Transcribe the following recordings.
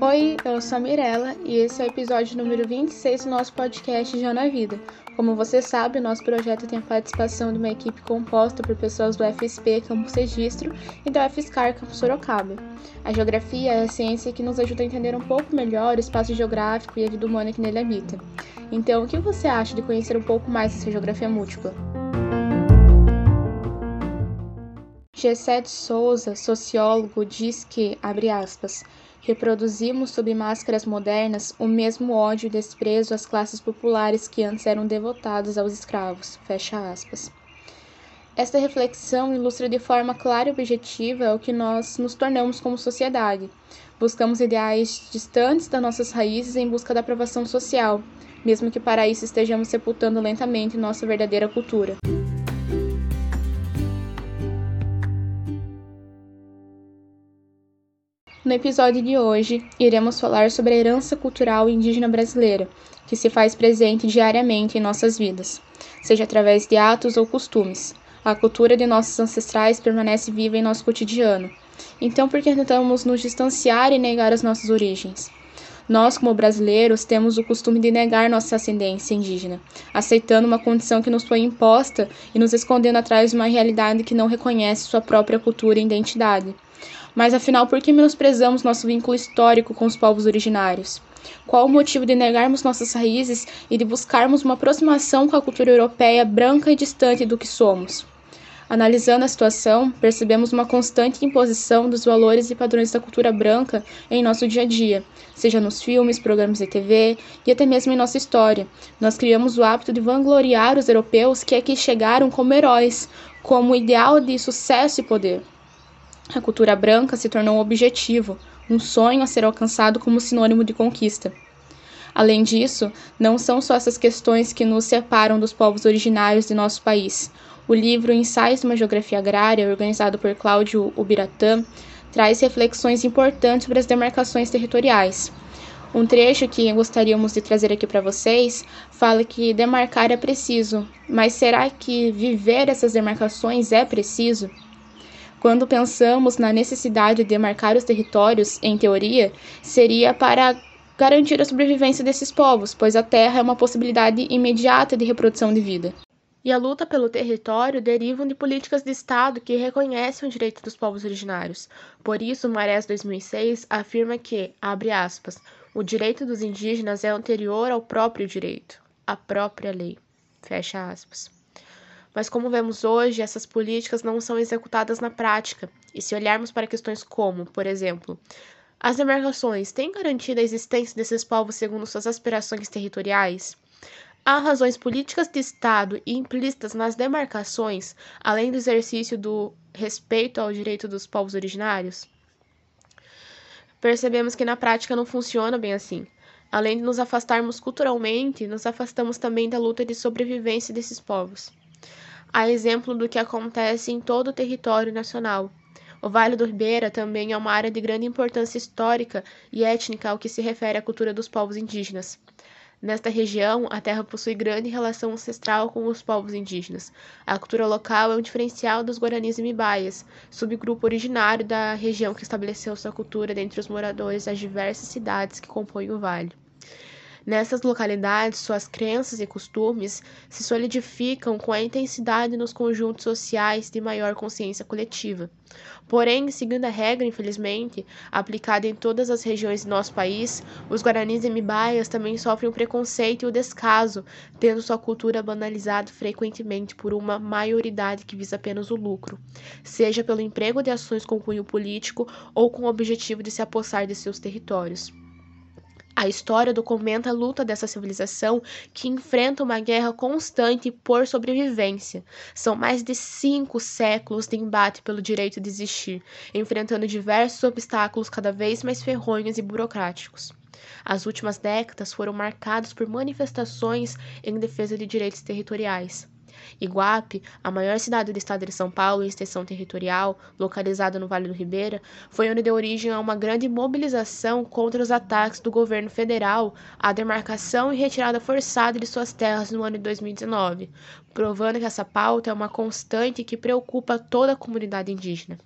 Oi, eu sou a Mirella e esse é o episódio número 26 do nosso podcast Já na Vida. Como você sabe, nosso projeto tem a participação de uma equipe composta por pessoas do FSP Campus Registro e da UFSCar Campus Sorocaba. A geografia é a ciência que nos ajuda a entender um pouco melhor o espaço geográfico e a vida humana que nele habita. Então, o que você acha de conhecer um pouco mais essa geografia múltipla? Gessé de Souza, sociólogo, diz que, abre aspas, reproduzimos sob máscaras modernas o mesmo ódio e desprezo às classes populares que antes eram devotadas aos escravos. Fecha aspas. Esta reflexão ilustra de forma clara e objetiva o que nós nos tornamos como sociedade. Buscamos ideais distantes das nossas raízes em busca da aprovação social, mesmo que para isso estejamos sepultando lentamente nossa verdadeira cultura. No episódio de hoje, iremos falar sobre a herança cultural indígena brasileira, que se faz presente diariamente em nossas vidas, seja através de atos ou costumes. A cultura de nossos ancestrais permanece viva em nosso cotidiano. Então, por que tentamos nos distanciar e negar as nossas origens? Nós, como brasileiros, temos o costume de negar nossa ascendência indígena, aceitando uma condição que nos foi imposta e nos escondendo atrás de uma realidade que não reconhece sua própria cultura e identidade. Mas afinal, por que menosprezamos nosso vínculo histórico com os povos originários? Qual o motivo de negarmos nossas raízes e de buscarmos uma aproximação com a cultura europeia branca e distante do que somos? Analisando a situação, percebemos uma constante imposição dos valores e padrões da cultura branca em nosso dia a dia, seja nos filmes, programas de TV e até mesmo em nossa história. Nós criamos o hábito de vangloriar os europeus que aqui chegaram como heróis, como ideal de sucesso e poder. A cultura branca se tornou um objetivo, um sonho a ser alcançado como sinônimo de conquista. Além disso, não são só essas questões que nos separam dos povos originários de nosso país. O livro Ensaios de uma Geografia Agrária, organizado por Cláudio Ubiratã, traz reflexões importantes sobre as demarcações territoriais. Um trecho que gostaríamos de trazer aqui para vocês fala que demarcar é preciso, mas será que viver essas demarcações é preciso? Quando pensamos na necessidade de demarcar os territórios, em teoria, seria para garantir a sobrevivência desses povos, pois a terra é uma possibilidade imediata de reprodução de vida. E a luta pelo território derivam de políticas de Estado que reconhecem o direito dos povos originários. Por isso, Marés 2006 afirma que, abre aspas, o direito dos indígenas é anterior ao próprio direito, à própria lei. Fecha aspas. Mas como vemos hoje, essas políticas não são executadas na prática. E se olharmos para questões como, por exemplo, as demarcações têm garantido a existência desses povos segundo suas aspirações territoriais? Há razões políticas de Estado implícitas nas demarcações, além do exercício do respeito ao direito dos povos originários? Percebemos que na prática não funciona bem assim. Além de nos afastarmos culturalmente, nos afastamos também da luta de sobrevivência desses povos a exemplo do que acontece em todo o território nacional. O Vale do Ribeira também é uma área de grande importância histórica e étnica ao que se refere à cultura dos povos indígenas. Nesta região, a terra possui grande relação ancestral com os povos indígenas. A cultura local é um diferencial dos Guaranis e Mibaias, subgrupo originário da região que estabeleceu sua cultura dentre os moradores das diversas cidades que compõem o vale. Nessas localidades, suas crenças e costumes se solidificam com a intensidade nos conjuntos sociais de maior consciência coletiva. Porém, seguindo a regra, infelizmente, aplicada em todas as regiões do nosso país, os guaranis e mibaias também sofrem o preconceito e o descaso, tendo sua cultura banalizada frequentemente por uma maioridade que visa apenas o lucro, seja pelo emprego de ações com cunho político ou com o objetivo de se apossar de seus territórios. A história documenta a luta dessa civilização que enfrenta uma guerra constante por sobrevivência. São mais de cinco séculos de embate pelo direito de existir, enfrentando diversos obstáculos cada vez mais ferronhos e burocráticos. As últimas décadas foram marcadas por manifestações em defesa de direitos territoriais. Iguape, a maior cidade do estado de São Paulo em extensão territorial, localizada no Vale do Ribeira, foi onde deu origem a uma grande mobilização contra os ataques do governo federal à demarcação e retirada forçada de suas terras no ano de 2019, provando que essa pauta é uma constante que preocupa toda a comunidade indígena.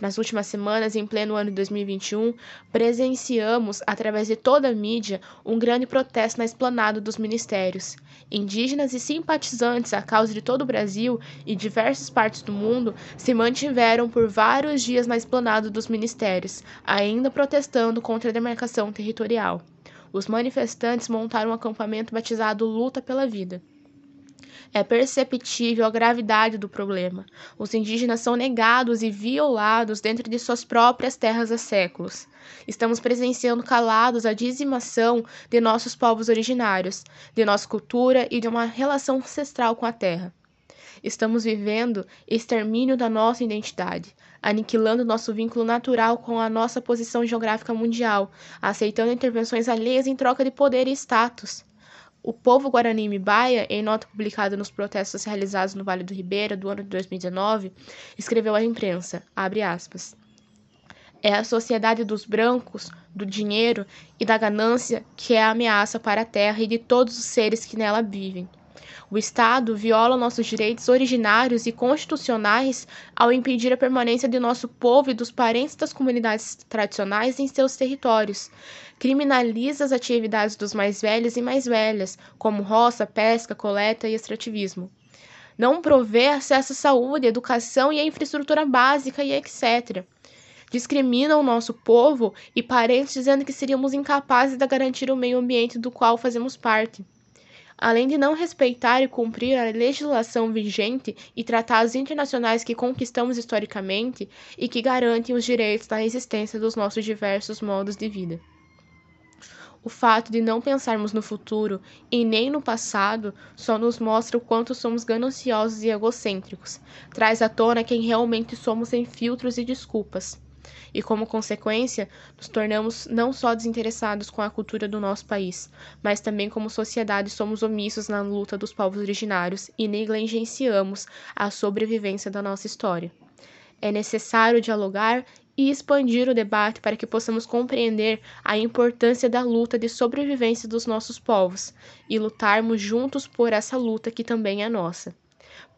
Nas últimas semanas, em pleno ano de 2021, presenciamos, através de toda a mídia, um grande protesto na esplanada dos ministérios. Indígenas e simpatizantes à causa de todo o Brasil e diversas partes do mundo se mantiveram por vários dias na esplanada dos ministérios, ainda protestando contra a demarcação territorial. Os manifestantes montaram um acampamento batizado Luta pela Vida. É perceptível a gravidade do problema. Os indígenas são negados e violados dentro de suas próprias terras há séculos. Estamos presenciando calados a dizimação de nossos povos originários, de nossa cultura e de uma relação ancestral com a terra. Estamos vivendo extermínio da nossa identidade, aniquilando nosso vínculo natural com a nossa posição geográfica mundial, aceitando intervenções alheias em troca de poder e status. O povo Guarani Mibaia, em nota publicada nos protestos realizados no Vale do Ribeira do ano de 2019, escreveu à imprensa, aspas, é a sociedade dos brancos, do dinheiro e da ganância que é a ameaça para a terra e de todos os seres que nela vivem. O Estado viola nossos direitos originários e constitucionais ao impedir a permanência de nosso povo e dos parentes das comunidades tradicionais em seus territórios. Criminaliza as atividades dos mais velhos e mais velhas, como roça, pesca, coleta e extrativismo. Não provê acesso à saúde, educação e à infraestrutura básica e etc discriminam o nosso povo e parentes dizendo que seríamos incapazes de garantir o meio ambiente do qual fazemos parte além de não respeitar e cumprir a legislação vigente e tratados internacionais que conquistamos historicamente e que garantem os direitos da existência dos nossos diversos modos de vida. O fato de não pensarmos no futuro e nem no passado só nos mostra o quanto somos gananciosos e egocêntricos, traz à tona quem realmente somos sem filtros e desculpas e, como consequência, nos tornamos não só desinteressados com a cultura do nosso país, mas também como sociedade somos omissos na luta dos povos originários e negligenciamos a sobrevivência da nossa história. É necessário dialogar e expandir o debate para que possamos compreender a importância da luta de sobrevivência dos nossos povos e lutarmos juntos por essa luta que também é nossa.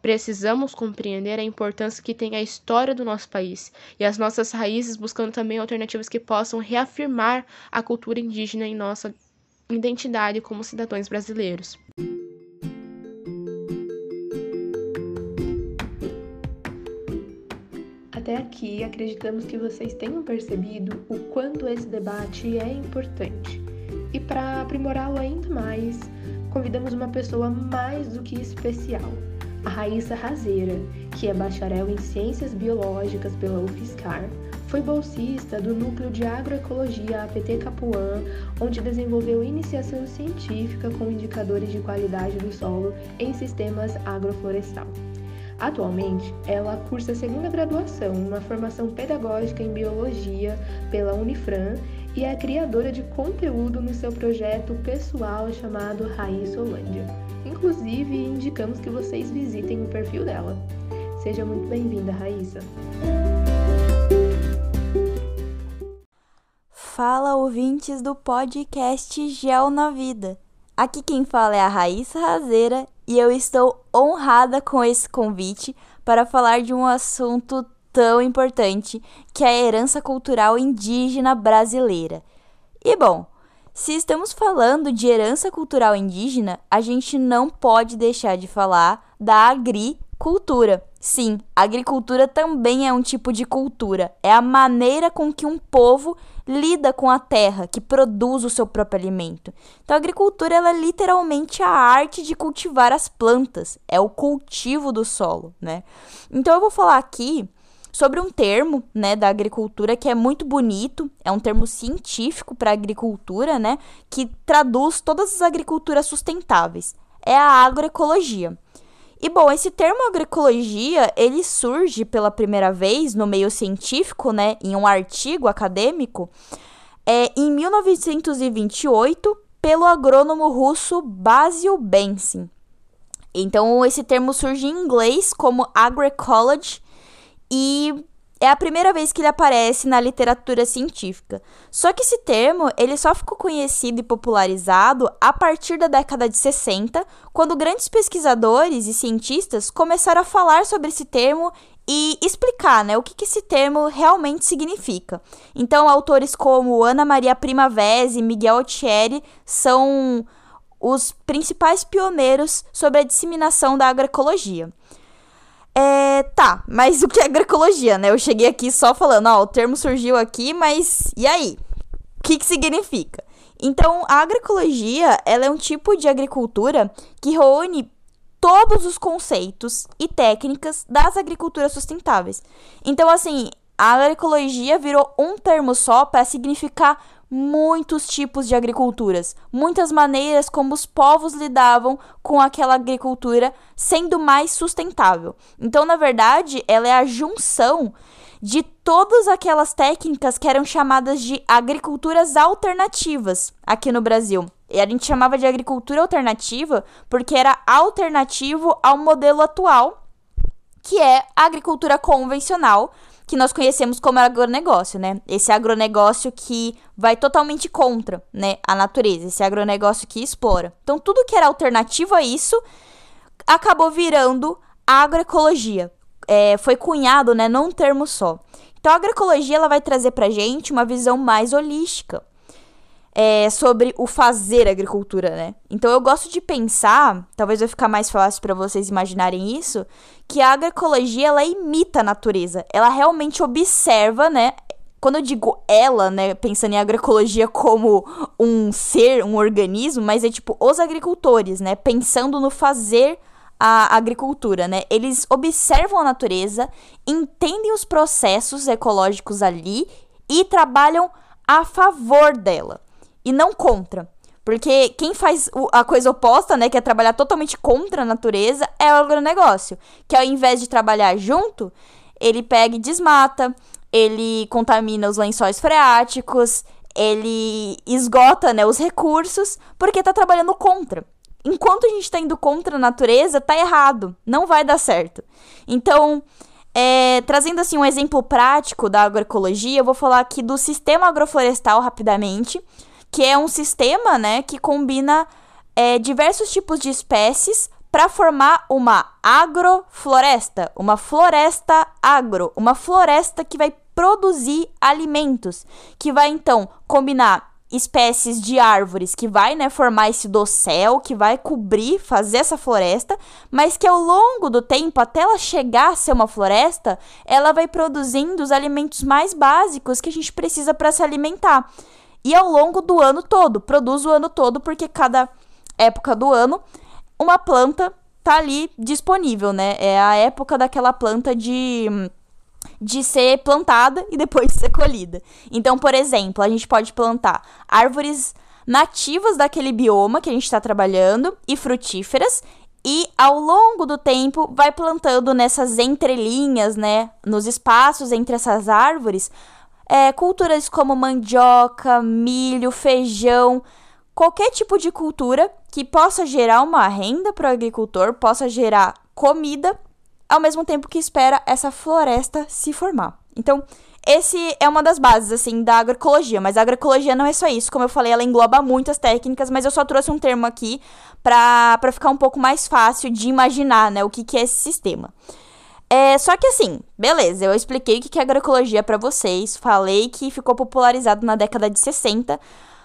Precisamos compreender a importância que tem a história do nosso país e as nossas raízes, buscando também alternativas que possam reafirmar a cultura indígena em nossa identidade como cidadãos brasileiros. Até aqui, acreditamos que vocês tenham percebido o quanto esse debate é importante. E para aprimorá-lo ainda mais, convidamos uma pessoa mais do que especial Raíssa Razeira, que é bacharel em Ciências Biológicas pela UFSCar, foi bolsista do Núcleo de Agroecologia APT Capuã, onde desenvolveu iniciação científica com indicadores de qualidade do solo em sistemas agroflorestal. Atualmente, ela cursa a segunda graduação, uma formação pedagógica em biologia pela Unifran e é criadora de conteúdo no seu projeto pessoal chamado Raiz Holândia. Inclusive, indicamos que vocês visitem o perfil dela. Seja muito bem-vinda, Raíssa. Fala, ouvintes do podcast Gel na Vida. Aqui quem fala é a Raíssa Razeira e eu estou honrada com esse convite para falar de um assunto tão importante que é a herança cultural indígena brasileira. E bom, se estamos falando de herança cultural indígena, a gente não pode deixar de falar da agricultura. Sim, agricultura também é um tipo de cultura. É a maneira com que um povo lida com a terra, que produz o seu próprio alimento. Então, a agricultura ela é literalmente a arte de cultivar as plantas, é o cultivo do solo, né? Então, eu vou falar aqui sobre um termo, né, da agricultura que é muito bonito, é um termo científico para agricultura, né, que traduz todas as agriculturas sustentáveis. É a agroecologia. E bom, esse termo agroecologia, ele surge pela primeira vez no meio científico, né, em um artigo acadêmico, é, em 1928, pelo agrônomo russo Basil Bensin. Então esse termo surge em inglês como agroecology e é a primeira vez que ele aparece na literatura científica. Só que esse termo, ele só ficou conhecido e popularizado a partir da década de 60, quando grandes pesquisadores e cientistas começaram a falar sobre esse termo e explicar né, o que, que esse termo realmente significa. Então, autores como Ana Maria Primavera e Miguel Otieri são os principais pioneiros sobre a disseminação da agroecologia. É, tá, mas o que é agroecologia, né? Eu cheguei aqui só falando, ó, o termo surgiu aqui, mas e aí? O que, que significa? Então, a agroecologia, ela é um tipo de agricultura que reúne todos os conceitos e técnicas das agriculturas sustentáveis. Então, assim, a agroecologia virou um termo só para significar muitos tipos de agriculturas, muitas maneiras como os povos lidavam com aquela agricultura sendo mais sustentável. Então, na verdade, ela é a junção de todas aquelas técnicas que eram chamadas de agriculturas alternativas aqui no Brasil. E a gente chamava de agricultura alternativa porque era alternativo ao modelo atual, que é a agricultura convencional, que nós conhecemos como agronegócio, né? Esse agronegócio que vai totalmente contra, né, a natureza, esse agronegócio que explora. Então, tudo que era alternativo a isso acabou virando agroecologia. É, foi cunhado, né, num termo só. Então, a agroecologia ela vai trazer pra gente uma visão mais holística é, sobre o fazer agricultura, né? Então eu gosto de pensar, talvez vai ficar mais fácil para vocês imaginarem isso, que a agroecologia ela imita a natureza, ela realmente observa, né? Quando eu digo ela, né, pensando em agroecologia como um ser, um organismo, mas é tipo os agricultores, né, pensando no fazer a agricultura, né? Eles observam a natureza, entendem os processos ecológicos ali e trabalham a favor dela e não contra. Porque quem faz a coisa oposta, né, que é trabalhar totalmente contra a natureza, é o agronegócio. Que ao invés de trabalhar junto, ele pega e desmata, ele contamina os lençóis freáticos, ele esgota, né, os recursos, porque tá trabalhando contra. Enquanto a gente tá indo contra a natureza, tá errado, não vai dar certo. Então, é, trazendo assim um exemplo prático da agroecologia, eu vou falar aqui do sistema agroflorestal rapidamente que é um sistema, né, que combina é, diversos tipos de espécies para formar uma agrofloresta, uma floresta agro, uma floresta que vai produzir alimentos, que vai então combinar espécies de árvores que vai, né, formar esse dossel, que vai cobrir, fazer essa floresta, mas que ao longo do tempo, até ela chegar a ser uma floresta, ela vai produzindo os alimentos mais básicos que a gente precisa para se alimentar e ao longo do ano todo. Produz o ano todo, porque cada época do ano uma planta tá ali disponível, né? É a época daquela planta de de ser plantada e depois ser colhida. Então, por exemplo, a gente pode plantar árvores nativas daquele bioma que a gente está trabalhando e frutíferas. E ao longo do tempo vai plantando nessas entrelinhas, né, nos espaços entre essas árvores, é, culturas como mandioca, milho, feijão, qualquer tipo de cultura que possa gerar uma renda para o agricultor, possa gerar comida, ao mesmo tempo que espera essa floresta se formar. Então, esse é uma das bases, assim, da agroecologia. Mas a agroecologia não é só isso. Como eu falei, ela engloba muitas técnicas, mas eu só trouxe um termo aqui para ficar um pouco mais fácil de imaginar, né, o que, que é esse sistema. É, só que assim, beleza, eu expliquei o que é agroecologia para vocês, falei que ficou popularizado na década de 60.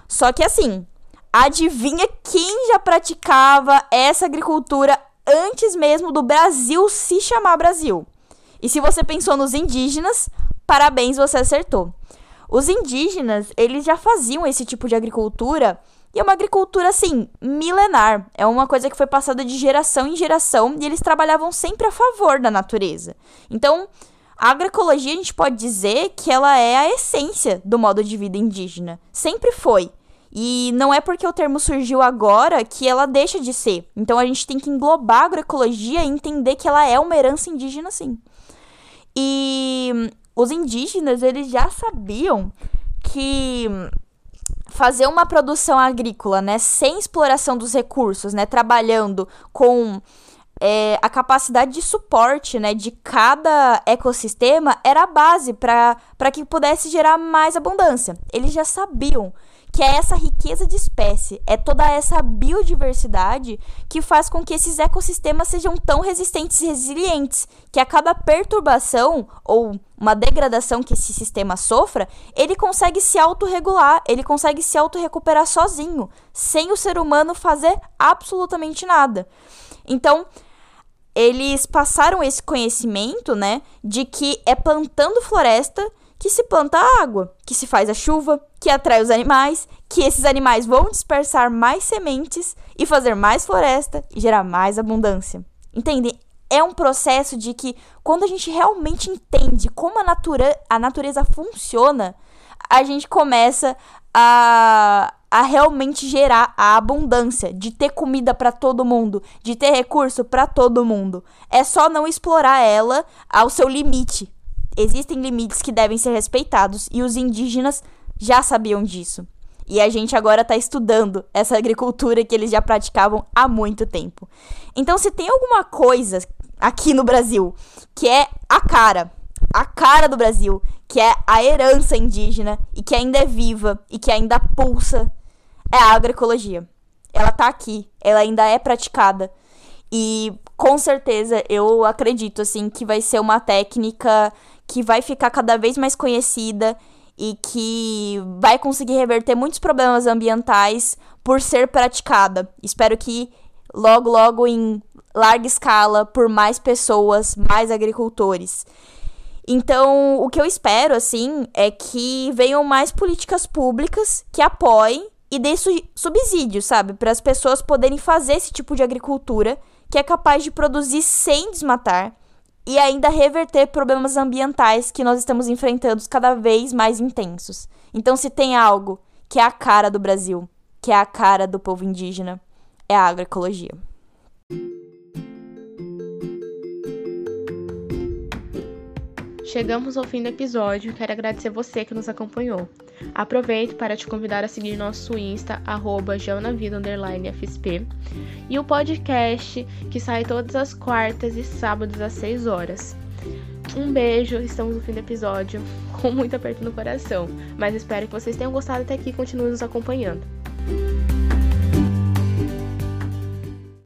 Só que assim, adivinha quem já praticava essa agricultura antes mesmo do Brasil se chamar Brasil? E se você pensou nos indígenas, parabéns, você acertou. Os indígenas, eles já faziam esse tipo de agricultura e é uma agricultura, assim, milenar. É uma coisa que foi passada de geração em geração e eles trabalhavam sempre a favor da natureza. Então, a agroecologia a gente pode dizer que ela é a essência do modo de vida indígena. Sempre foi. E não é porque o termo surgiu agora que ela deixa de ser. Então a gente tem que englobar a agroecologia e entender que ela é uma herança indígena, sim. E os indígenas, eles já sabiam que fazer uma produção agrícola, né, sem exploração dos recursos, né, trabalhando com é, a capacidade de suporte né, de cada ecossistema era a base para que pudesse gerar mais abundância. Eles já sabiam que é essa riqueza de espécie, é toda essa biodiversidade que faz com que esses ecossistemas sejam tão resistentes e resilientes, que a cada perturbação ou uma degradação que esse sistema sofra, ele consegue se autorregular, ele consegue se autorrecuperar sozinho, sem o ser humano fazer absolutamente nada. Então, eles passaram esse conhecimento, né, de que é plantando floresta que se planta água, que se faz a chuva, que atrai os animais, que esses animais vão dispersar mais sementes e fazer mais floresta e gerar mais abundância. Entende? É um processo de que quando a gente realmente entende como a, natura, a natureza funciona, a gente começa a, a realmente gerar a abundância, de ter comida para todo mundo, de ter recurso para todo mundo. É só não explorar ela ao seu limite. Existem limites que devem ser respeitados e os indígenas já sabiam disso. E a gente agora está estudando essa agricultura que eles já praticavam há muito tempo. Então, se tem alguma coisa aqui no Brasil que é a cara, a cara do Brasil, que é a herança indígena e que ainda é viva e que ainda pulsa é a agroecologia. Ela tá aqui, ela ainda é praticada. E com certeza eu acredito assim que vai ser uma técnica que vai ficar cada vez mais conhecida e que vai conseguir reverter muitos problemas ambientais por ser praticada. Espero que logo logo em larga escala por mais pessoas, mais agricultores. Então, o que eu espero assim é que venham mais políticas públicas que apoiem e dê subsídio, sabe? Para as pessoas poderem fazer esse tipo de agricultura que é capaz de produzir sem desmatar e ainda reverter problemas ambientais que nós estamos enfrentando cada vez mais intensos. Então, se tem algo que é a cara do Brasil, que é a cara do povo indígena, é a agroecologia. Chegamos ao fim do episódio. Quero agradecer você que nos acompanhou. Aproveito para te convidar a seguir nosso Insta, arroba e o podcast que sai todas as quartas e sábados às 6 horas. Um beijo, estamos no fim do episódio, com muito aperto no coração, mas espero que vocês tenham gostado até aqui e continuem nos acompanhando.